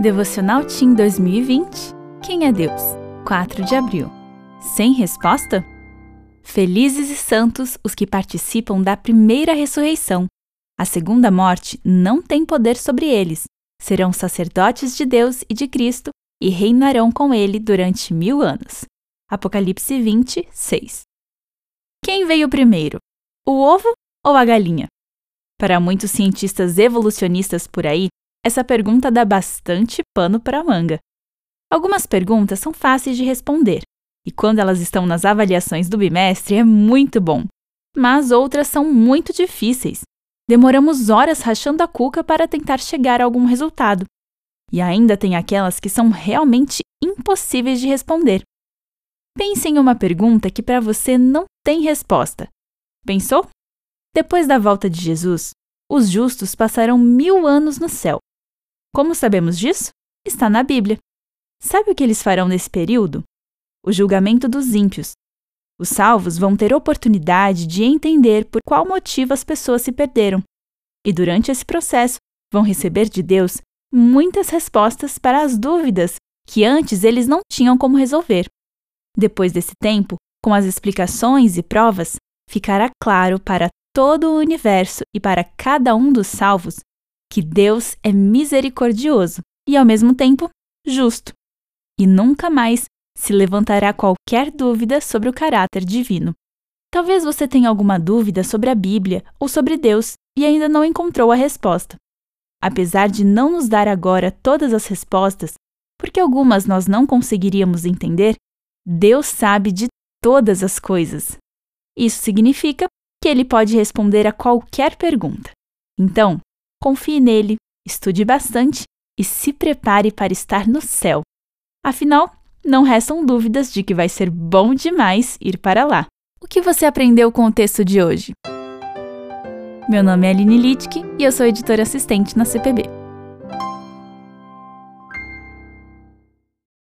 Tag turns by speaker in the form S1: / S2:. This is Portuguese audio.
S1: Devocional Team 2020 Quem é Deus? 4 de abril. Sem resposta? Felizes e santos os que participam da primeira ressurreição. A segunda morte não tem poder sobre eles. Serão sacerdotes de Deus e de Cristo e reinarão com ele durante mil anos. Apocalipse 20, 6. Quem veio primeiro? O ovo ou a galinha? Para muitos cientistas evolucionistas por aí, essa pergunta dá bastante pano para a manga. Algumas perguntas são fáceis de responder, e quando elas estão nas avaliações do bimestre é muito bom. Mas outras são muito difíceis. Demoramos horas rachando a cuca para tentar chegar a algum resultado. E ainda tem aquelas que são realmente impossíveis de responder. Pense em uma pergunta que para você não tem resposta. Pensou? Depois da volta de Jesus, os justos passarão mil anos no céu como sabemos disso? Está na Bíblia. Sabe o que eles farão nesse período? O julgamento dos ímpios. Os salvos vão ter oportunidade de entender por qual motivo as pessoas se perderam. E durante esse processo, vão receber de Deus muitas respostas para as dúvidas que antes eles não tinham como resolver. Depois desse tempo, com as explicações e provas, ficará claro para todo o universo e para cada um dos salvos que Deus é misericordioso e, ao mesmo tempo, justo, e nunca mais se levantará qualquer dúvida sobre o caráter divino. Talvez você tenha alguma dúvida sobre a Bíblia ou sobre Deus e ainda não encontrou a resposta. Apesar de não nos dar agora todas as respostas, porque algumas nós não conseguiríamos entender, Deus sabe de todas as coisas. Isso significa que ele pode responder a qualquer pergunta. Então, confie nele, estude bastante e se prepare para estar no céu. Afinal, não restam dúvidas de que vai ser bom demais ir para lá. O que você aprendeu com o texto de hoje? Meu nome é Aline Littke e eu sou editora assistente na CPB.